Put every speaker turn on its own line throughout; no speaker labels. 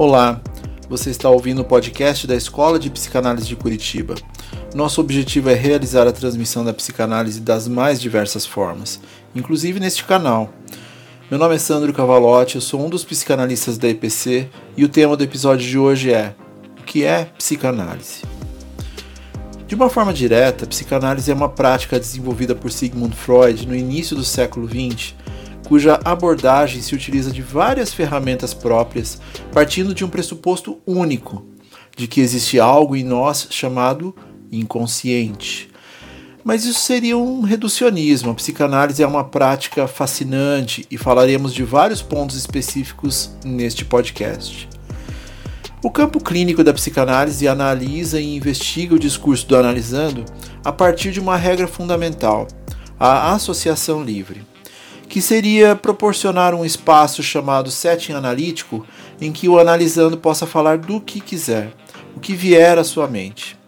Olá, você está ouvindo o podcast da Escola de Psicanálise de Curitiba. Nosso objetivo é realizar a transmissão da psicanálise das mais diversas formas, inclusive neste canal. Meu nome é Sandro Cavalotti, eu sou um dos psicanalistas da EPC e o tema do episódio de hoje é: O que é psicanálise? De uma forma direta, psicanálise é uma prática desenvolvida por Sigmund Freud no início do século XX, cuja abordagem se utiliza de várias ferramentas próprias, partindo de um pressuposto único, de que existe algo em nós chamado inconsciente. Mas isso seria um reducionismo. A psicanálise é uma prática fascinante e falaremos de vários pontos específicos neste podcast. O campo clínico da psicanálise analisa e investiga o discurso do analisando a partir de uma regra fundamental, a associação livre, que seria proporcionar um espaço chamado setting analítico em que o analisando possa falar do que quiser, o que vier à sua mente.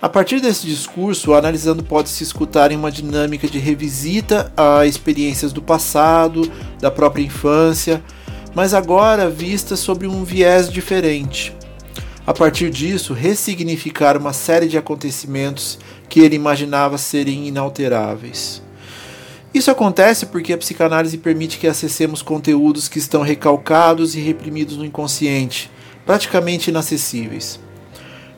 A partir desse discurso, o analisando pode se escutar em uma dinâmica de revisita a experiências do passado, da própria infância, mas agora vista sobre um viés diferente. A partir disso, ressignificar uma série de acontecimentos que ele imaginava serem inalteráveis. Isso acontece porque a psicanálise permite que acessemos conteúdos que estão recalcados e reprimidos no inconsciente, praticamente inacessíveis.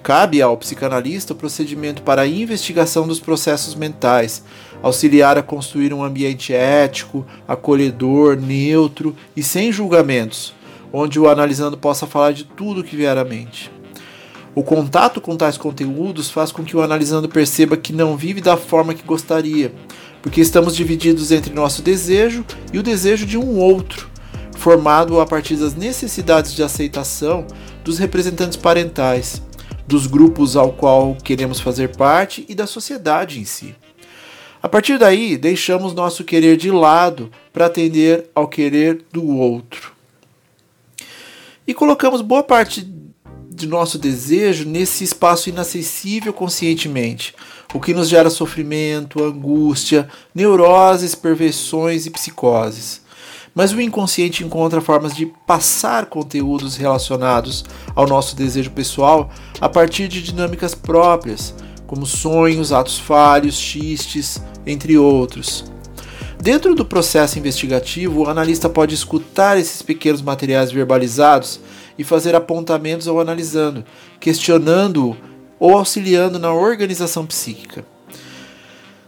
Cabe ao psicanalista o procedimento para a investigação dos processos mentais, auxiliar a construir um ambiente ético, acolhedor, neutro e sem julgamentos, onde o analisando possa falar de tudo que vier à mente. O contato com tais conteúdos faz com que o analisando perceba que não vive da forma que gostaria, porque estamos divididos entre nosso desejo e o desejo de um outro, formado a partir das necessidades de aceitação dos representantes parentais dos grupos ao qual queremos fazer parte e da sociedade em si. A partir daí, deixamos nosso querer de lado para atender ao querer do outro. E colocamos boa parte de nosso desejo nesse espaço inacessível conscientemente, o que nos gera sofrimento, angústia, neuroses, perversões e psicoses mas o inconsciente encontra formas de passar conteúdos relacionados ao nosso desejo pessoal a partir de dinâmicas próprias, como sonhos, atos falhos, xistes, entre outros. Dentro do processo investigativo, o analista pode escutar esses pequenos materiais verbalizados e fazer apontamentos ao analisando, questionando-o ou auxiliando na organização psíquica.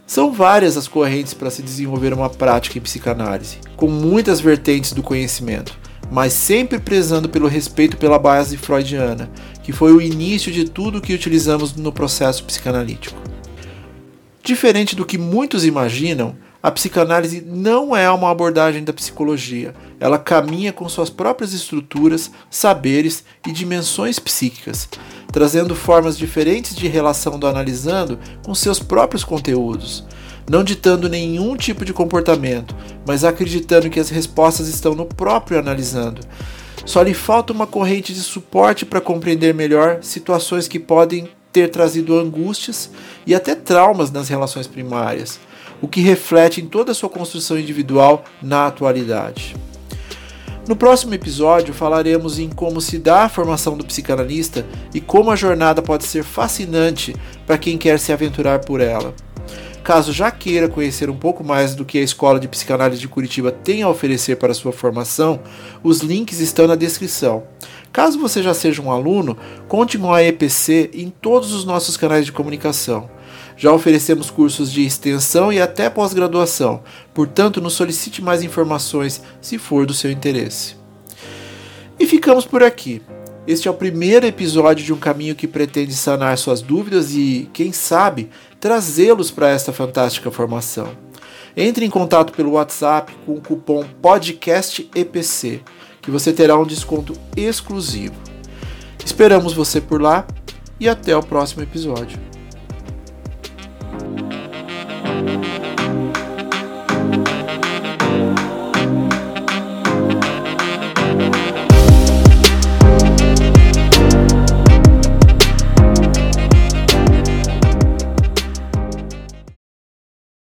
São várias as correntes para se desenvolver uma prática em psicanálise, com muitas vertentes do conhecimento, mas sempre prezando pelo respeito pela base freudiana, que foi o início de tudo que utilizamos no processo psicanalítico. Diferente do que muitos imaginam, a psicanálise não é uma abordagem da psicologia. Ela caminha com suas próprias estruturas, saberes e dimensões psíquicas, trazendo formas diferentes de relação do analisando com seus próprios conteúdos, não ditando nenhum tipo de comportamento, mas acreditando que as respostas estão no próprio analisando. Só lhe falta uma corrente de suporte para compreender melhor situações que podem ter trazido angústias e até traumas nas relações primárias o que reflete em toda a sua construção individual na atualidade. No próximo episódio falaremos em como se dá a formação do psicanalista e como a jornada pode ser fascinante para quem quer se aventurar por ela. Caso já queira conhecer um pouco mais do que a Escola de Psicanálise de Curitiba tem a oferecer para sua formação, os links estão na descrição. Caso você já seja um aluno, conte com a EPC em todos os nossos canais de comunicação. Já oferecemos cursos de extensão e até pós-graduação, portanto, nos solicite mais informações se for do seu interesse. E ficamos por aqui. Este é o primeiro episódio de um caminho que pretende sanar suas dúvidas e, quem sabe, trazê-los para esta fantástica formação. Entre em contato pelo WhatsApp com o cupom PODCASTEPC, que você terá um desconto exclusivo. Esperamos você por lá e até o próximo episódio.